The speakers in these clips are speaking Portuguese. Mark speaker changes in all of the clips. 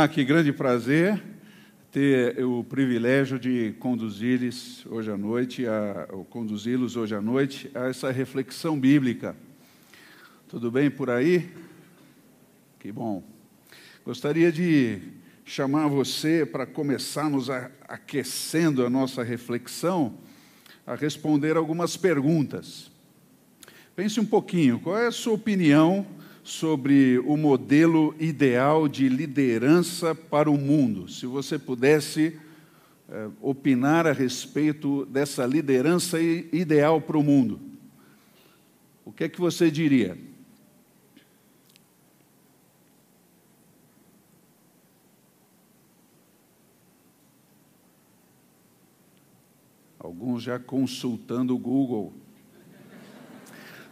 Speaker 1: Ah, que grande prazer ter o privilégio de conduzi-los hoje à noite, a, conduzi-los hoje à noite a essa reflexão bíblica. Tudo bem por aí? Que bom. Gostaria de chamar você para começarmos a, aquecendo a nossa reflexão, a responder algumas perguntas. Pense um pouquinho, qual é a sua opinião sobre o modelo ideal de liderança para o mundo. Se você pudesse eh, opinar a respeito dessa liderança ideal para o mundo, o que é que você diria? Alguns já consultando o Google.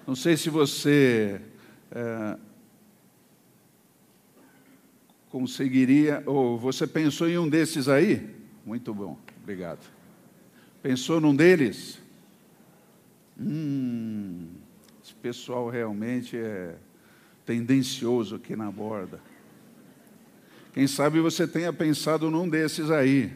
Speaker 1: Não sei se você é, conseguiria, ou você pensou em um desses aí? Muito bom, obrigado. Pensou num deles? Hum, esse pessoal realmente é tendencioso aqui na borda. Quem sabe você tenha pensado num desses aí,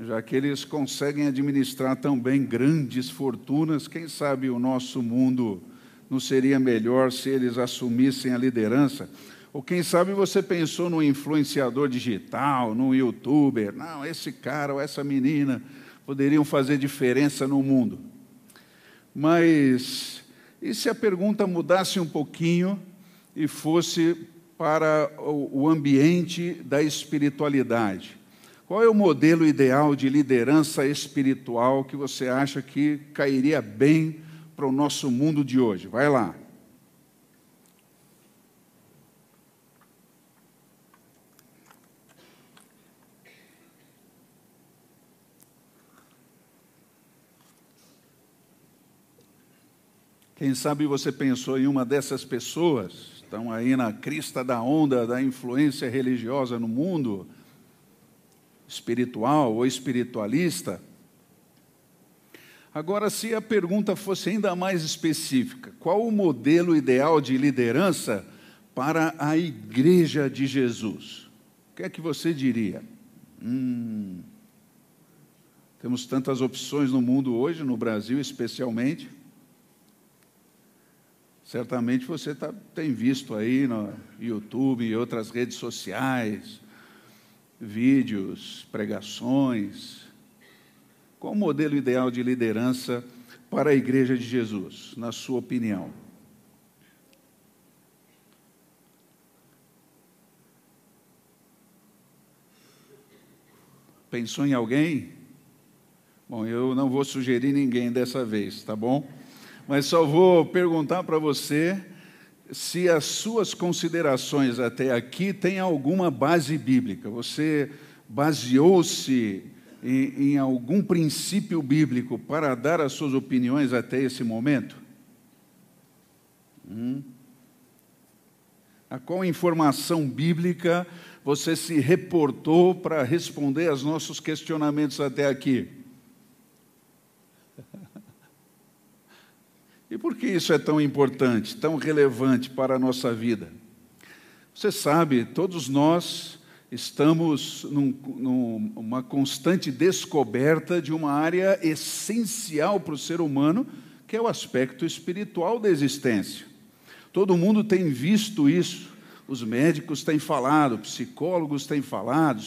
Speaker 1: já que eles conseguem administrar tão bem grandes fortunas, quem sabe o nosso mundo não seria melhor se eles assumissem a liderança? Ou quem sabe você pensou no influenciador digital, no youtuber. Não, esse cara ou essa menina poderiam fazer diferença no mundo. Mas e se a pergunta mudasse um pouquinho e fosse para o ambiente da espiritualidade? Qual é o modelo ideal de liderança espiritual que você acha que cairia bem para o nosso mundo de hoje? Vai lá. Quem sabe você pensou em uma dessas pessoas, estão aí na crista da onda da influência religiosa no mundo, espiritual ou espiritualista. Agora, se a pergunta fosse ainda mais específica, qual o modelo ideal de liderança para a igreja de Jesus? O que é que você diria? Hum, temos tantas opções no mundo hoje, no Brasil especialmente. Certamente você tá, tem visto aí no YouTube e outras redes sociais, vídeos, pregações. Qual o modelo ideal de liderança para a Igreja de Jesus, na sua opinião? Pensou em alguém? Bom, eu não vou sugerir ninguém dessa vez, tá bom? Mas só vou perguntar para você se as suas considerações até aqui têm alguma base bíblica. Você baseou-se em, em, algum princípio bíblico para dar as suas opiniões até esse momento? Hum? A qual informação bíblica você se reportou para responder aos nossos questionamentos até aqui? E por que isso é tão importante, tão relevante para a nossa vida? Você sabe, todos nós estamos num, numa constante descoberta de uma área essencial para o ser humano, que é o aspecto espiritual da existência. Todo mundo tem visto isso, os médicos têm falado, psicólogos têm falado,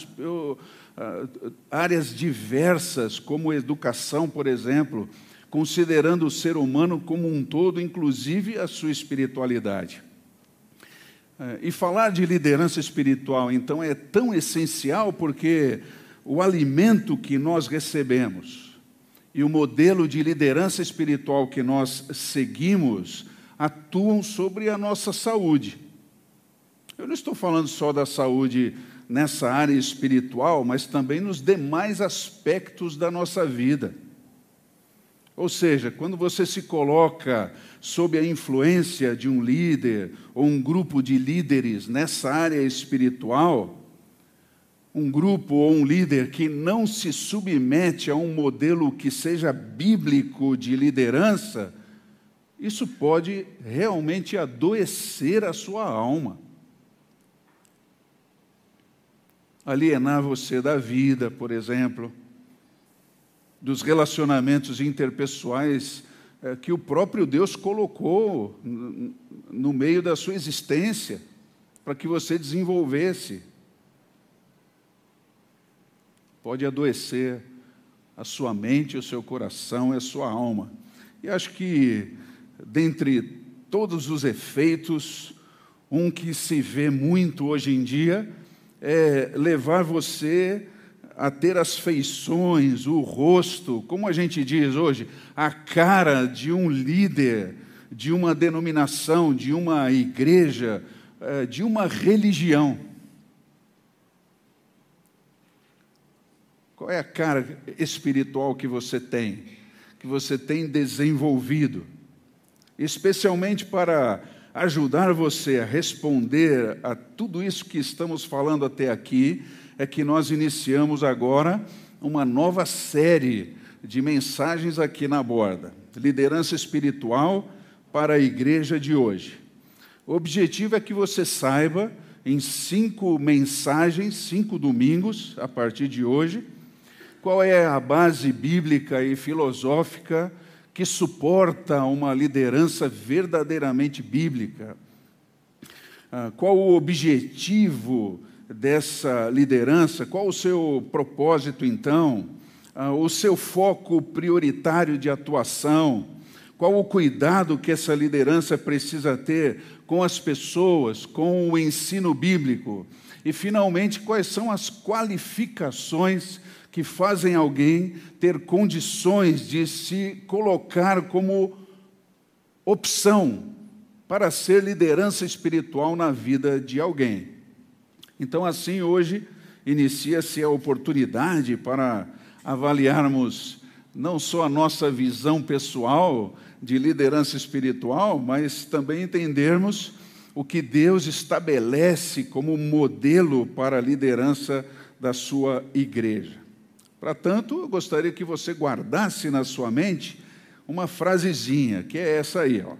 Speaker 1: ah, áreas diversas, como educação, por exemplo, considerando o ser humano como um todo, inclusive a sua espiritualidade. É, e falar de liderança espiritual, então, é tão essencial porque o alimento que nós recebemos e o modelo de liderança espiritual que nós seguimos atuam sobre a nossa saúde. Eu não estou falando só da saúde nessa área espiritual, mas também nos demais aspectos da nossa vida. Ou seja, quando você se coloca sob a influência de um líder ou um grupo de líderes nessa área espiritual, um grupo ou um líder que não se submete a um modelo que seja bíblico de liderança, isso pode realmente adoecer a sua alma. alienar você da vida, por exemplo, dos relacionamentos interpessoais é, que o próprio Deus colocou no meio da sua existência para que você desenvolvesse. Pode adoecer a sua mente, o seu coração e a sua alma. E acho que, dentre todos os efeitos, um que se vê muito hoje em dia é levar você a ter as feições, o rosto, como a gente diz hoje, a cara de um líder, de uma denominação, de uma igreja, eh, de uma religião. Qual é a cara espiritual que você tem, que você tem desenvolvido? Especialmente para ajudar você a responder a tudo isso que estamos falando até aqui, é que nós iniciamos agora uma nova série de mensagens aqui na borda. Liderança espiritual para a igreja de hoje. O objetivo é que você saiba, em cinco mensagens, cinco domingos, a partir de hoje, qual é a base bíblica e filosófica que suporta uma liderança verdadeiramente bíblica. Ah, qual o objetivo dessa liderança, qual o seu propósito então, ah, o seu foco prioritário de atuação, qual o cuidado que essa liderança precisa ter com as pessoas, com o ensino bíblico, e finalmente quais são as qualificações que fazem alguém ter condições de se colocar como opção para ser liderança espiritual na vida de alguém. Então, assim, hoje inicia-se a oportunidade para avaliarmos não só a nossa visão pessoal de liderança espiritual, mas também entendermos o que Deus estabelece como modelo para a liderança da sua igreja. Para tanto, eu gostaria que você guardasse na sua mente uma frasezinha, que é essa aí, ó.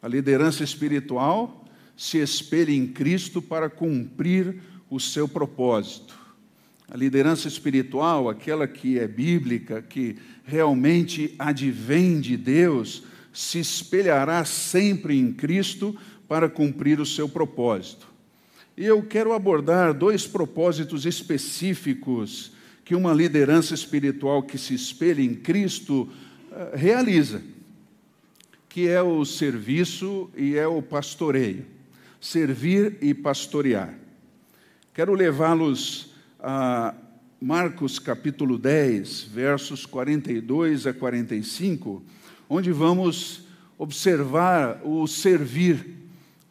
Speaker 1: A liderança espiritual se espelhe em Cristo para cumprir o seu propósito. A liderança espiritual, aquela que é bíblica, que realmente advém de Deus, se espelhará sempre em Cristo para cumprir o seu propósito. E eu quero abordar dois propósitos específicos que uma liderança espiritual que se espelha em Cristo eh, realiza, que é o serviço e é o pastoreio servir e pastorear. Quero levá-los a Marcos capítulo 10, versos 42 a 45, onde vamos observar o servir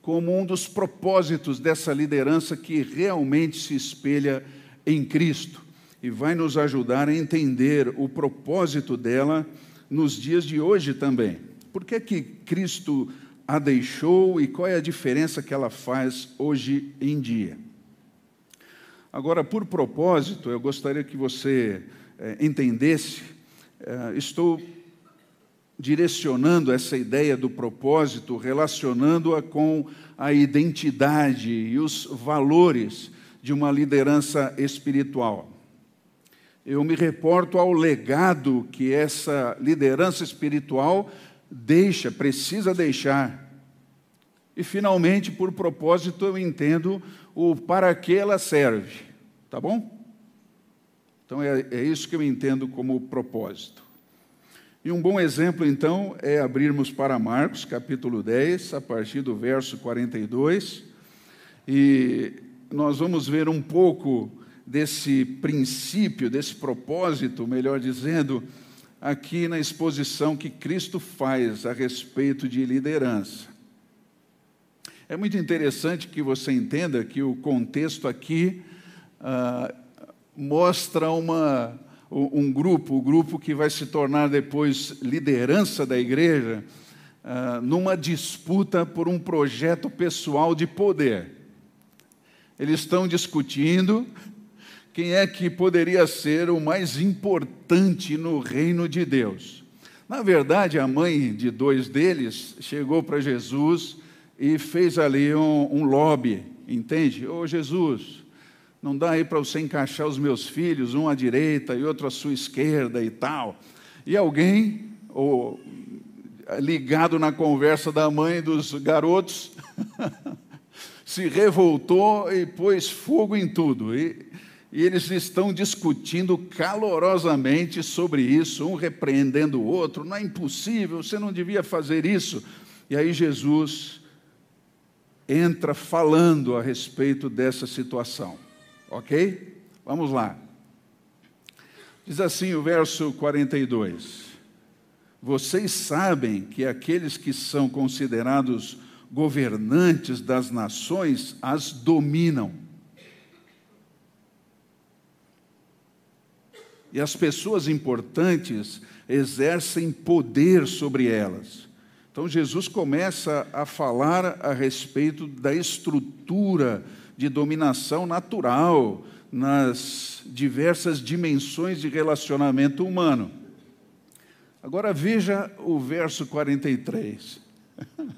Speaker 1: como um dos propósitos dessa liderança que realmente se espelha em Cristo e vai nos ajudar a entender o propósito dela nos dias de hoje também. Por que que Cristo a deixou e qual é a diferença que ela faz hoje em dia. Agora, por propósito, eu gostaria que você é, entendesse, é, estou direcionando essa ideia do propósito, relacionando-a com a identidade e os valores de uma liderança espiritual. Eu me reporto ao legado que essa liderança espiritual deixa, precisa deixar. E, finalmente, por propósito, eu entendo o para que ela serve. Tá bom? Então, é, é isso que eu entendo como propósito. E um bom exemplo, então, é abrirmos para Marcos, capítulo 10, a partir do verso 42. E nós vamos ver um pouco desse princípio, desse propósito, melhor dizendo, aqui na exposição que Cristo faz a respeito de liderança. É muito interessante que você entenda que o contexto aqui ah, mostra uma, um grupo, o grupo que vai se tornar depois liderança da igreja, ah, numa disputa por um projeto pessoal de poder. Eles estão discutindo quem é que poderia ser o mais importante no reino de Deus. Na verdade, a mãe de dois deles chegou para Jesus e fez ali um, um lobby, entende? Ô Jesus, Não dá aí para você encaixar os meus filhos, um à direita e outro à sua esquerda e tal. E alguém, ou, ligado na conversa da mãe dos garotos, se revoltou e pôs fogo em tudo. E, e eles estão discutindo calorosamente sobre isso, um repreendendo o outro. Não é impossível, você não devia fazer isso. E aí Jesus entra falando a respeito dessa situação. Ok? Vamos lá. Diz assim o verso 42. Vocês sabem que aqueles que são considerados governantes das nações as dominam. E as pessoas importantes exercem poder sobre elas. Então Jesus começa a falar a respeito da estrutura de dominação natural nas diversas dimensões de relacionamento humano. Agora veja o verso 43.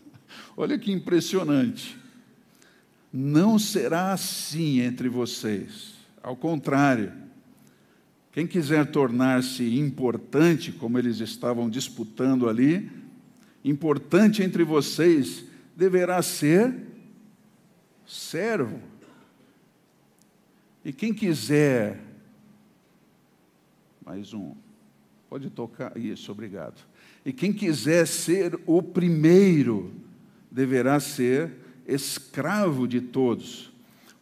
Speaker 1: Olha que impressionante. Não será assim entre vocês. Ao contrário, quem quiser tornar-se importante, como eles estavam disputando ali, importante entre vocês deverá ser servo. E quem quiser, mais um, pode tocar, isso, obrigado. E quem quiser ser o primeiro, deverá ser escravo de todos,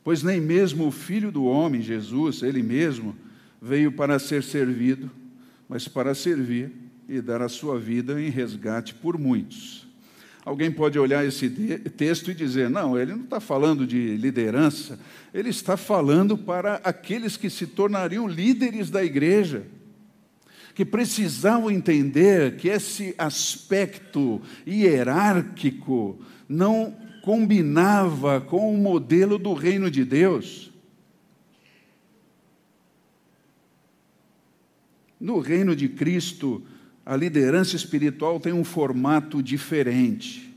Speaker 1: pois nem mesmo o filho do homem, Jesus, ele mesmo, veio para ser servido, mas para servir e dar a sua vida em resgate por muitos. Alguém pode olhar esse texto e dizer: não, ele não está falando de liderança, ele está falando para aqueles que se tornariam líderes da igreja, que precisavam entender que esse aspecto hierárquico não combinava com o modelo do reino de Deus. No reino de Cristo, a liderança espiritual tem um formato diferente.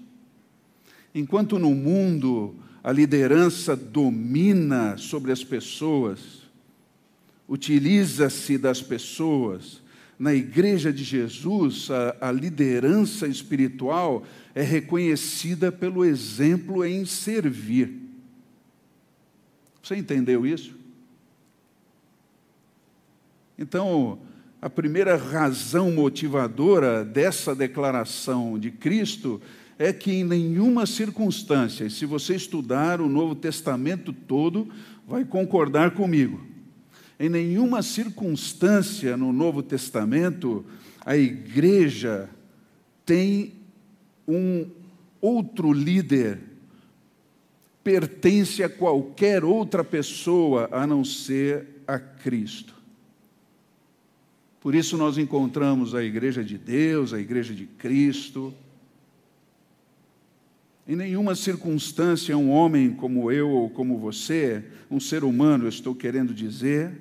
Speaker 1: Enquanto no mundo a liderança domina sobre as pessoas, utiliza-se das pessoas, na igreja de Jesus, a, a, liderança espiritual é reconhecida pelo exemplo em servir. Você entendeu isso? Então, a primeira razão motivadora dessa declaração de Cristo é que em nenhuma circunstância, e se você estudar o Novo Testamento todo, vai concordar comigo. Em nenhuma circunstância no Novo Testamento a igreja tem um outro líder, pertence a qualquer outra pessoa a não ser a Cristo. Por isso nós encontramos a igreja de Deus, a igreja de Cristo. Em nenhuma circunstância um homem como eu ou como você, um ser humano, eu estou querendo dizer,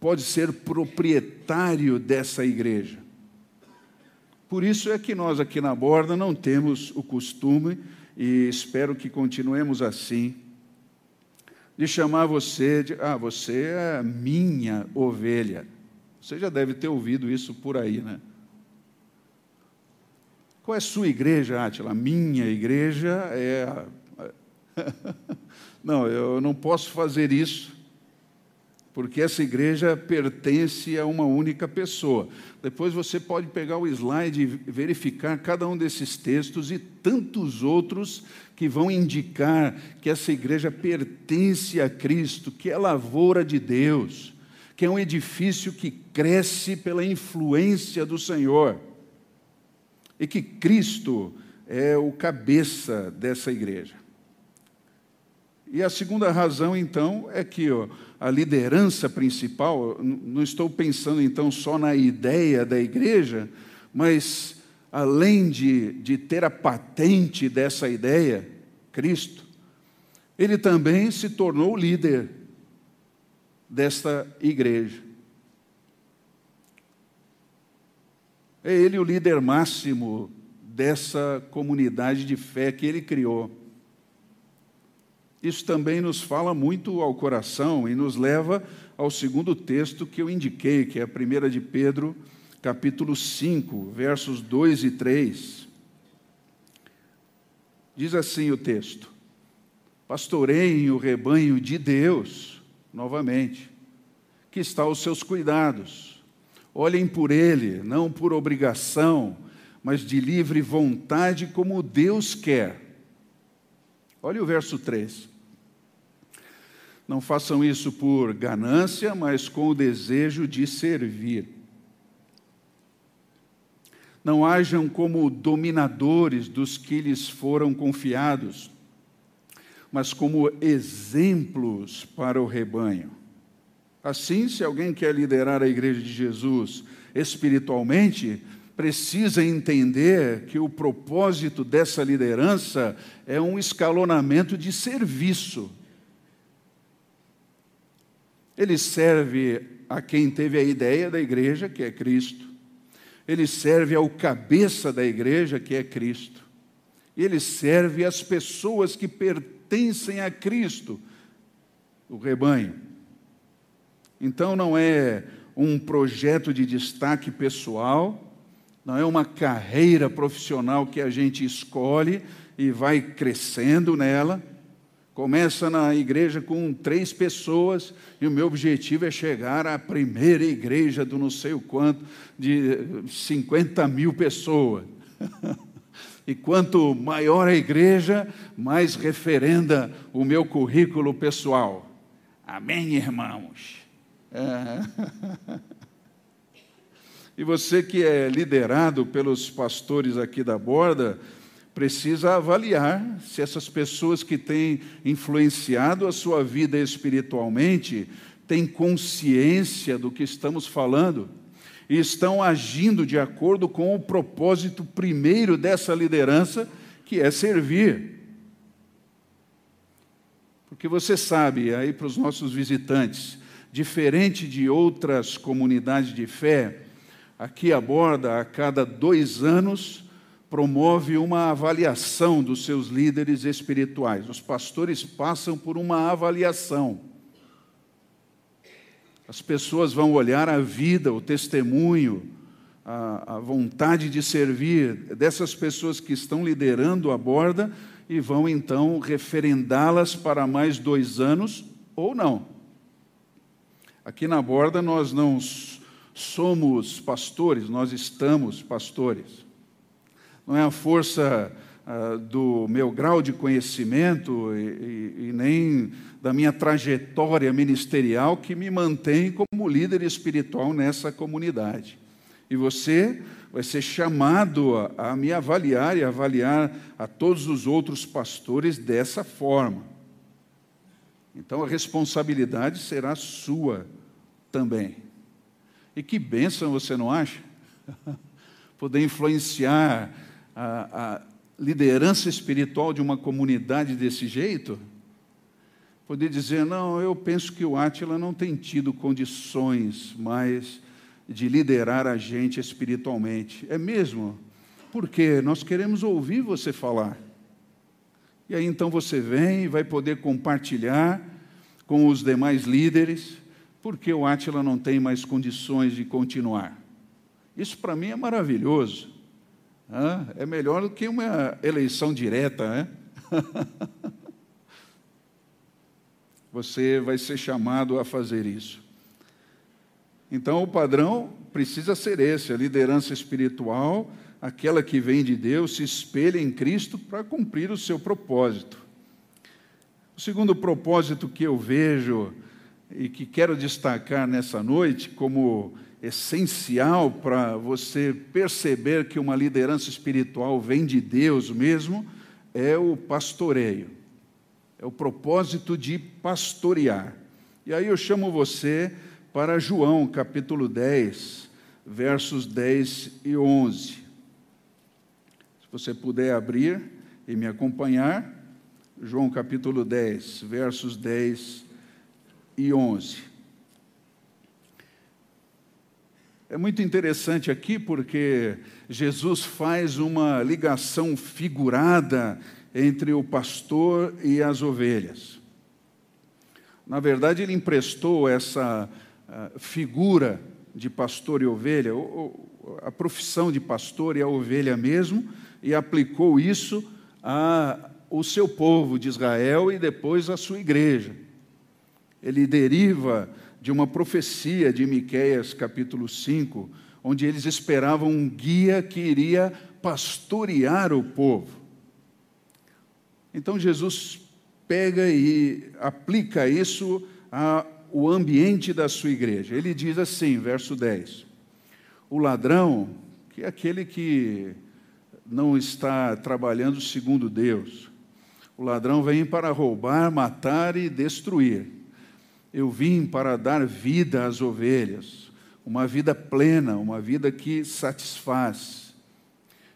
Speaker 1: pode ser proprietário dessa igreja. Por isso é que nós aqui na borda não temos o costume, e espero que continuemos assim, de chamar você de, ah, você é minha ovelha. Você já deve ter ouvido isso por aí, né? Qual é a sua igreja, Átila? Minha igreja é. Não, eu não posso fazer isso, porque essa igreja pertence a uma única pessoa. Depois você pode pegar o slide e verificar cada um desses textos e tantos outros que vão indicar que essa igreja pertence a Cristo, que é lavoura de Deus que é um edifício que cresce pela influência do Senhor. E que Cristo é o cabeça dessa igreja. E a segunda razão, então, é que ó, a liderança principal, não estou pensando então só na ideia da igreja, mas além de, de ter a patente dessa ideia, Cristo, ele também se tornou líder desta igreja. É ele o líder máximo dessa comunidade de fé que ele criou. Isso também nos fala muito ao coração e nos leva ao segundo texto que eu indiquei, que é a primeira de Pedro, capítulo 5, versos 2 e 3. Diz assim o texto: Pastoreiem o rebanho de Deus, novamente, que está aos seus cuidados. Olhem por ele, não por obrigação, mas de livre vontade, como Deus quer. Olha o verso 3. Não façam isso por ganância, mas com o desejo de servir. Não hajam como dominadores dos que lhes foram confiados, mas como exemplos para o rebanho. Assim, se alguém quer liderar a igreja de Jesus espiritualmente, precisa entender que o propósito dessa liderança é um escalonamento de serviço ele serve a quem teve a ideia da igreja, que é Cristo. Ele serve ao cabeça da igreja, que é Cristo. Ele serve às pessoas que pertencem a Cristo, o rebanho. Então não é um projeto de destaque pessoal, não é uma carreira profissional que a gente escolhe e vai crescendo nela Começa na igreja com três pessoas e o meu objetivo é chegar à primeira igreja do não sei o quanto, de 50 mil pessoas. e quanto maior a igreja, mais referenda o meu currículo pessoal. Amém, irmãos? É. E você que é liderado pelos pastores aqui da borda, precisa avaliar se essas pessoas que têm influenciado a sua vida espiritualmente têm consciência do que estamos falando e estão agindo de acordo com o propósito primeiro dessa liderança, que é servir. Porque você sabe, aí para os nossos visitantes, diferente de outras comunidades de fé, aqui aborda a cada dois anos promove uma avaliação dos seus líderes espirituais. Os pastores passam por uma avaliação. As pessoas vão olhar a vida, o testemunho, a, a vontade de servir dessas pessoas que estão liderando a borda e vão então referendá-las para mais dois anos ou não. Aqui na borda nós não somos pastores, nós estamos pastores não é a força ah, do meu grau de conhecimento e, e, e nem da minha trajetória ministerial que me mantém como líder espiritual nessa comunidade. E você vai ser chamado a, a me avaliar e avaliar a todos os outros pastores dessa forma. Então a responsabilidade será sua também. E que bênção você não acha? Poder influenciar a, a liderança espiritual de uma comunidade desse jeito, poder dizer: não, eu penso que o Átila não tem tido condições mais de liderar a gente espiritualmente. É mesmo? Porque nós queremos ouvir você falar. E aí então você vem e vai poder compartilhar com os demais líderes, porque o Átila não tem mais condições de continuar. Isso para mim é maravilhoso. É melhor do que uma eleição direta, né? Você vai ser chamado a fazer isso. Então, o padrão precisa ser esse: a liderança espiritual, aquela que vem de Deus, se espelha em Cristo para cumprir o seu propósito. O segundo propósito que eu vejo e que quero destacar nessa noite, como essencial para você perceber que uma liderança espiritual vem de Deus mesmo é o pastoreio. É o propósito de pastorear. E aí eu chamo você para João, capítulo 10, versos 10 e 11. Se você puder abrir e me acompanhar, João capítulo 10, versos 10 e 11. É muito interessante aqui porque Jesus faz uma ligação figurada entre o pastor e as ovelhas. Na verdade, ele emprestou essa uh, figura de pastor e ovelha, a profissão de pastor e a ovelha mesmo, e aplicou isso ao seu povo de Israel e depois à sua igreja. Ele deriva de uma profecia de Miqueias capítulo 5, onde eles esperavam um guia que iria pastorear o povo. Então Jesus pega e aplica isso ao ambiente da sua igreja. Ele diz assim, verso 10: O ladrão, que é aquele que não está trabalhando segundo Deus, o ladrão vem para roubar, matar e destruir. Eu vim para dar vida às ovelhas, uma vida plena, uma vida que satisfaz.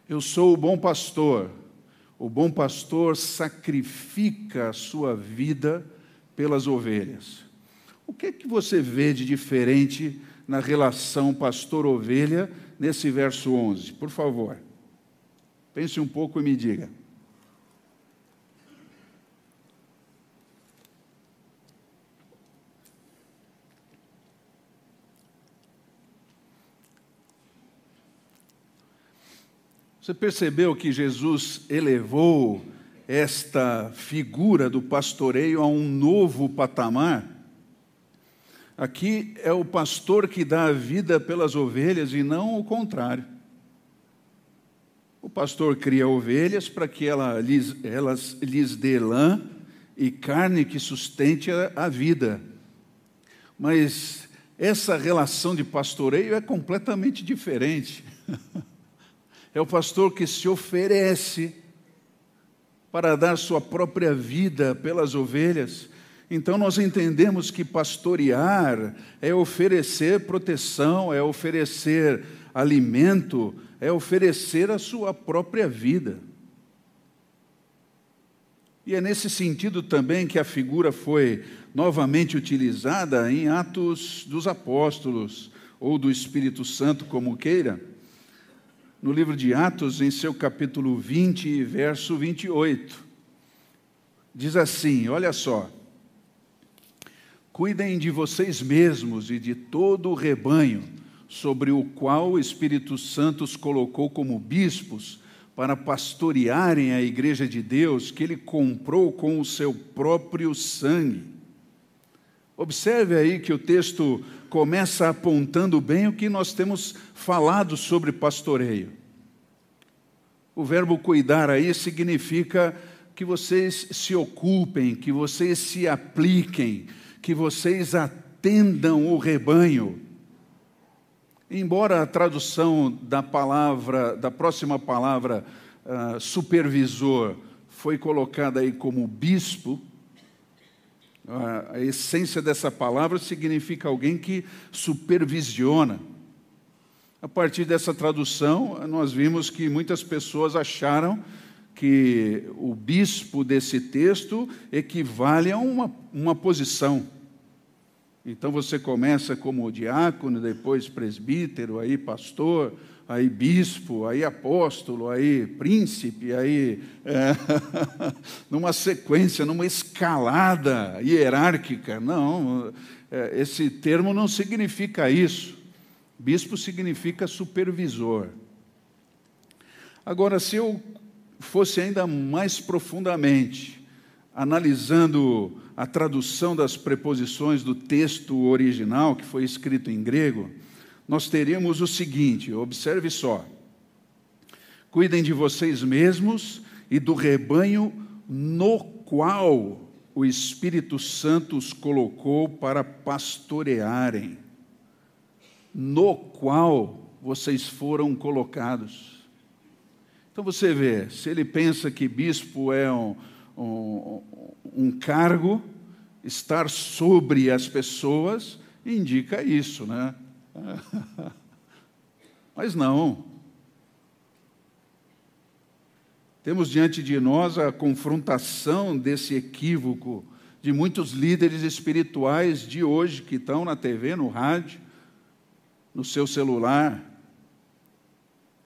Speaker 1: Eu sou o bom pastor. O bom pastor sacrifica a sua vida pelas ovelhas. O que é que você vê de diferente na relação pastor-ovelha nesse verso 11? Por favor, pense um pouco e me diga. Você percebeu que Jesus elevou esta figura do pastoreio a um novo patamar? Aqui é o pastor que dá a vida pelas ovelhas e não o contrário. O pastor cria ovelhas para que ela, elas lhes dê lã e carne que sustente a, a vida. Mas essa relação de pastoreio é completamente diferente. É o pastor que se oferece para dar sua própria vida pelas ovelhas. Então nós entendemos que pastorear é oferecer proteção, é oferecer alimento, é oferecer a sua própria vida. E é nesse sentido também que a figura foi novamente utilizada em Atos dos Apóstolos, ou do Espírito Santo, como queira no livro de Atos, em seu capítulo 20, verso 28. Diz assim: olha só. Cuidem de vocês mesmos e de todo o rebanho sobre o qual o Espírito Santo os colocou como bispos para pastorearem a igreja de Deus que ele comprou com o seu próprio sangue. Observe aí que o texto começa apontando bem o que nós temos falado sobre pastoreio. O verbo cuidar aí significa que vocês se ocupem, que vocês se apliquem, que vocês atendam o rebanho. Embora a tradução da palavra, da próxima palavra, uh, supervisor, foi colocada aí como bispo, a essência dessa palavra significa alguém que supervisiona. A partir dessa tradução, nós vimos que muitas pessoas acharam que o bispo desse texto equivale a uma, uma posição. Então você começa como diácono, depois presbítero, aí pastor, aí bispo, aí apóstolo, aí príncipe, aí é, numa sequência, numa escalada hierárquica. Não, é, esse termo não significa isso. Bispo significa supervisor. Agora, se eu fosse ainda mais profundamente, analisando a tradução das preposições do texto original, que foi escrito em grego, nós teríamos o seguinte: observe só. Cuidem de vocês mesmos e do rebanho no qual o Espírito Santo os colocou para pastorearem, no qual vocês foram colocados. Então você vê, se ele pensa que bispo é um, um, um cargo, estar sobre as pessoas, indica isso, né? Mas não. Temos diante de nós a confrontação desse equívoco de muitos líderes espirituais de hoje que estão na TV, no rádio, no seu celular.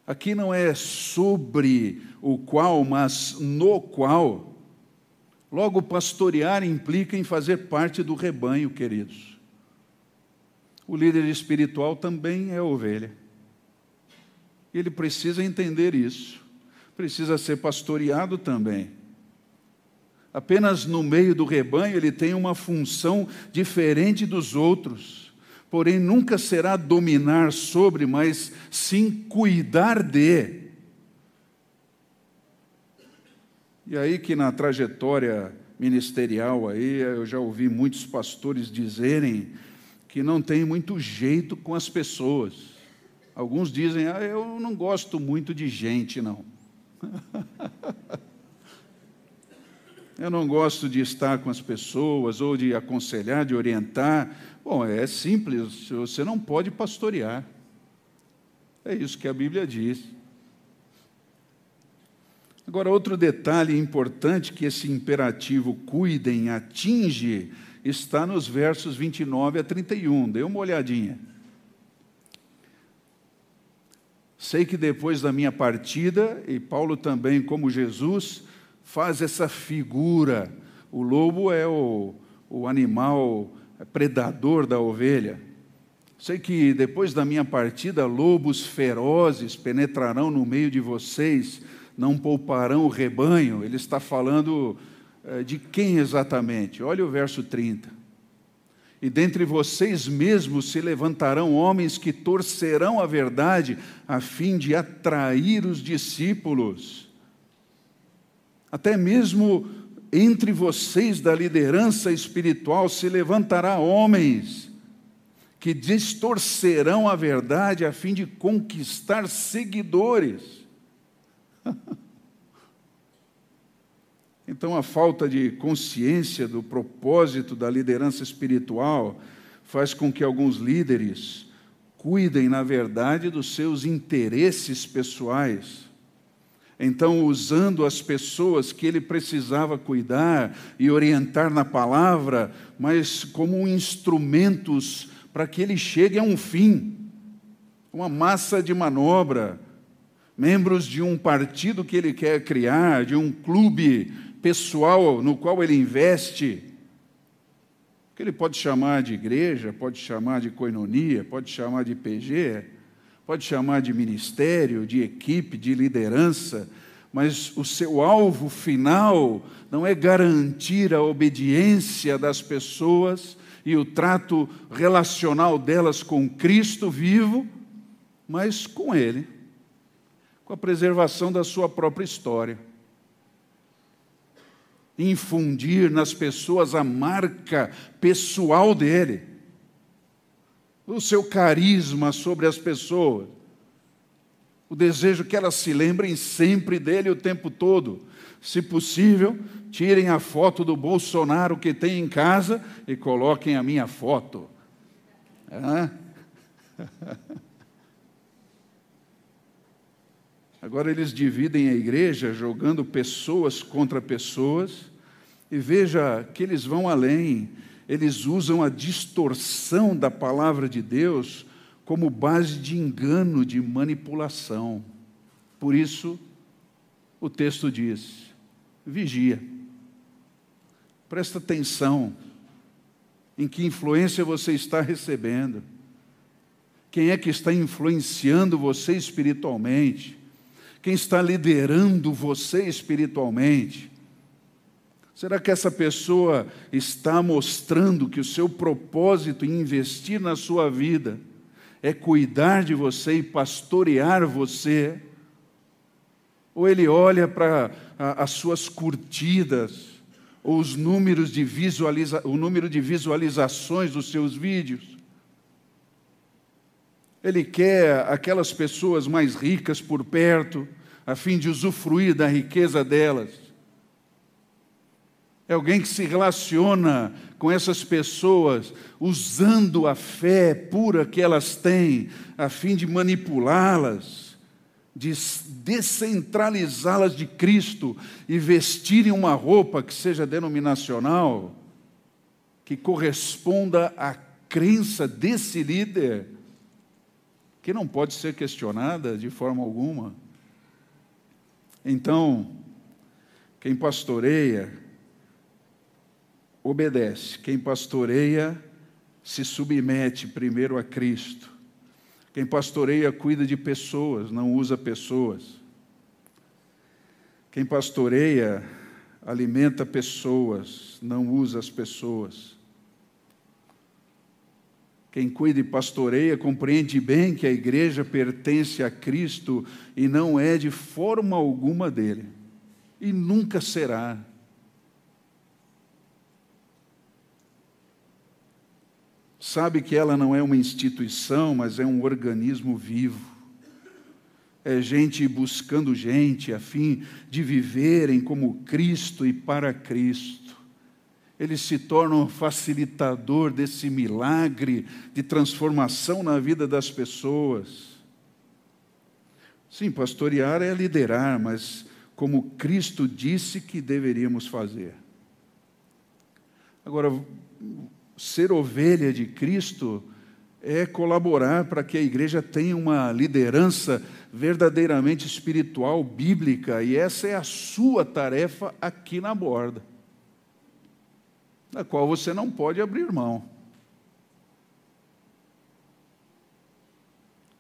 Speaker 1: Aqui não é sobre o qual, mas no qual. Logo, pastorear implica em fazer parte do rebanho, queridos. O líder espiritual também é ovelha. Ele precisa entender isso. Precisa ser pastoreado também. Apenas no meio do rebanho ele tem uma função diferente dos outros porém nunca será dominar sobre, mas sim cuidar de. E aí que na trajetória ministerial aí eu já ouvi muitos pastores dizerem que não tem muito jeito com as pessoas. Alguns dizem: "Ah, eu não gosto muito de gente, não". eu não gosto de estar com as pessoas ou de aconselhar, de orientar, Bom, é simples, você não pode pastorear. É isso que a Bíblia diz. Agora, outro detalhe importante que esse imperativo cuidem atinge está nos versos 29 a 31. Dê uma olhadinha. Sei que depois da minha partida, e Paulo também, como Jesus, faz essa figura. O lobo é o, o animal predador da ovelha. Sei que depois da minha partida, lobos ferozes penetrarão no meio de vocês, não pouparão o rebanho. Ele está falando de quem exatamente? Olha o verso 30. E dentre vocês mesmos se levantarão homens que torcerão a verdade, a fim de atrair os discípulos. Até mesmo entre vocês da liderança espiritual se levantará homens que distorcerão a verdade a fim de conquistar seguidores. então, a falta de consciência do propósito da liderança espiritual faz com que alguns líderes cuidem, na verdade, dos seus interesses pessoais. Então, usando as pessoas que ele precisava cuidar e orientar na palavra, mas como instrumentos para que ele chegue a um fim, uma massa de manobra, membros de um partido que ele quer criar, de um clube pessoal no qual ele investe, que ele pode chamar de igreja, pode chamar de coinonia, pode chamar de PG, pode chamar de ministério, de equipe, de liderança, mas o seu alvo final não é garantir a obediência das pessoas e o trato relacional delas com Cristo vivo, mas com Ele, com a preservação da sua própria história. Infundir nas pessoas a marca pessoal dele o seu carisma sobre as pessoas, o desejo que elas se lembrem sempre dele o tempo todo. Se possível, tirem a foto do Bolsonaro que tem em casa e coloquem a minha foto. Agora eles dividem a igreja jogando pessoas contra pessoas, e veja que eles vão além. Eles usam a distorção da palavra de Deus como base de engano, de manipulação. Por isso, o texto diz: vigia, presta atenção em que influência você está recebendo, quem é que está influenciando você espiritualmente, quem está liderando você espiritualmente. Será que essa pessoa está mostrando que o seu propósito em investir na sua vida é cuidar de você e pastorear você? Ou ele olha para as suas curtidas, ou os números de visualiza, o número de visualizações dos seus vídeos? Ele quer aquelas pessoas mais ricas por perto, a fim de usufruir da riqueza delas. É alguém que se relaciona com essas pessoas usando a fé pura que elas têm, a fim de manipulá-las, de descentralizá-las de Cristo e vestirem uma roupa que seja denominacional, que corresponda à crença desse líder. Que não pode ser questionada de forma alguma. Então, quem pastoreia, obedece. Quem pastoreia, se submete primeiro a Cristo. Quem pastoreia, cuida de pessoas, não usa pessoas. Quem pastoreia, alimenta pessoas, não usa as pessoas. Quem cuida e pastoreia compreende bem que a igreja pertence a Cristo e não é de forma alguma dele, e nunca será. Sabe que ela não é uma instituição, mas é um organismo vivo é gente buscando gente a fim de viverem como Cristo e para Cristo. Ele se torna um facilitador desse milagre de transformação na vida das pessoas. Sim, pastorear é liderar, mas como Cristo disse que deveríamos fazer. Agora, ser ovelha de Cristo é colaborar para que a igreja tenha uma liderança verdadeiramente espiritual, bíblica, e essa é a sua tarefa aqui na borda, da qual você não pode abrir mão.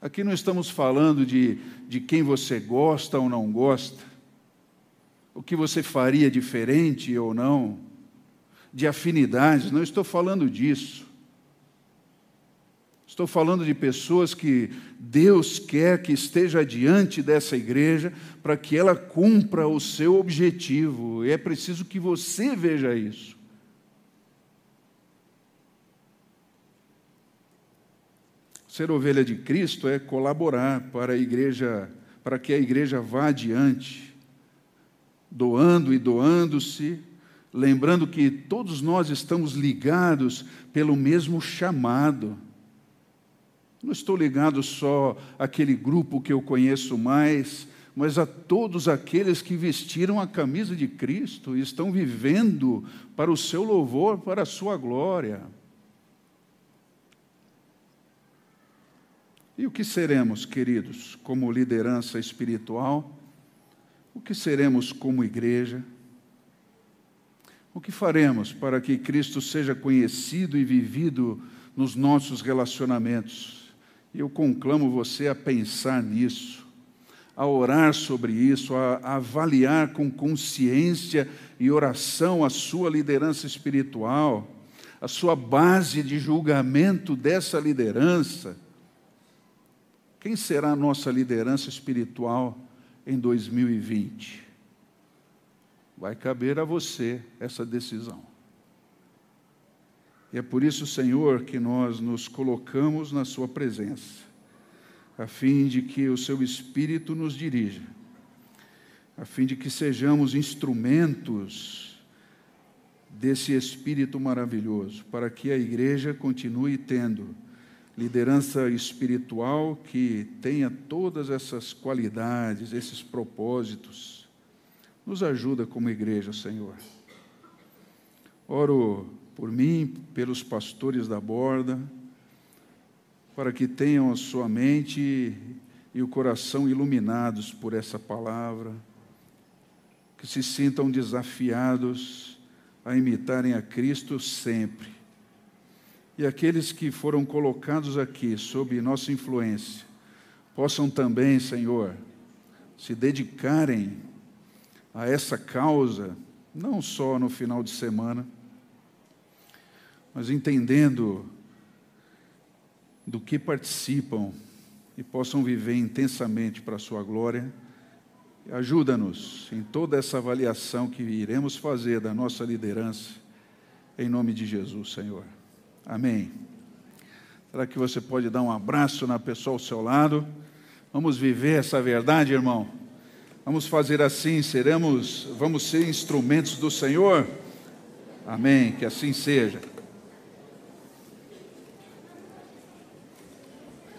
Speaker 1: Aqui não estamos falando de, de quem você gosta ou não gosta, o que você faria diferente ou não, de afinidades, não estou falando disso. Estou falando de pessoas que Deus quer que esteja diante dessa igreja para que ela cumpra o seu objetivo. E é preciso que você veja isso. Ser ovelha de Cristo é colaborar para a igreja, para que a igreja vá adiante, doando e doando-se, lembrando que todos nós estamos ligados pelo mesmo chamado. Não estou ligado só àquele grupo que eu conheço mais, mas a todos aqueles que vestiram a camisa de Cristo e estão vivendo para o seu louvor, para a sua glória. E o que seremos, queridos, como liderança espiritual? O que seremos como igreja? O que faremos para que Cristo seja conhecido e vivido nos nossos relacionamentos? Eu conclamo você a pensar nisso, a orar sobre isso, a avaliar com consciência e oração a sua liderança espiritual, a sua base de julgamento dessa liderança. Quem será a nossa liderança espiritual em 2020? Vai caber a você essa decisão. E é por isso, Senhor, que nós nos colocamos na Sua presença, a fim de que o Seu Espírito nos dirija, a fim de que sejamos instrumentos desse Espírito maravilhoso, para que a igreja continue tendo liderança espiritual que tenha todas essas qualidades, esses propósitos. Nos ajuda como igreja, Senhor. Oro por mim, pelos pastores da borda, para que tenham a sua mente e o coração iluminados por essa palavra, que se sintam desafiados a imitarem a Cristo sempre. E aqueles que foram colocados aqui sob nossa influência, possam também, Senhor, se dedicarem a essa causa, não só no final de semana, mas entendendo do que participam e possam viver intensamente para a Sua glória. Ajuda-nos em toda essa avaliação que iremos fazer da nossa liderança, em nome de Jesus, Senhor. Amém. Será que você pode dar um abraço na pessoa ao seu lado? Vamos viver essa verdade, irmão. Vamos fazer assim, seremos, vamos ser instrumentos do Senhor. Amém. Que assim seja.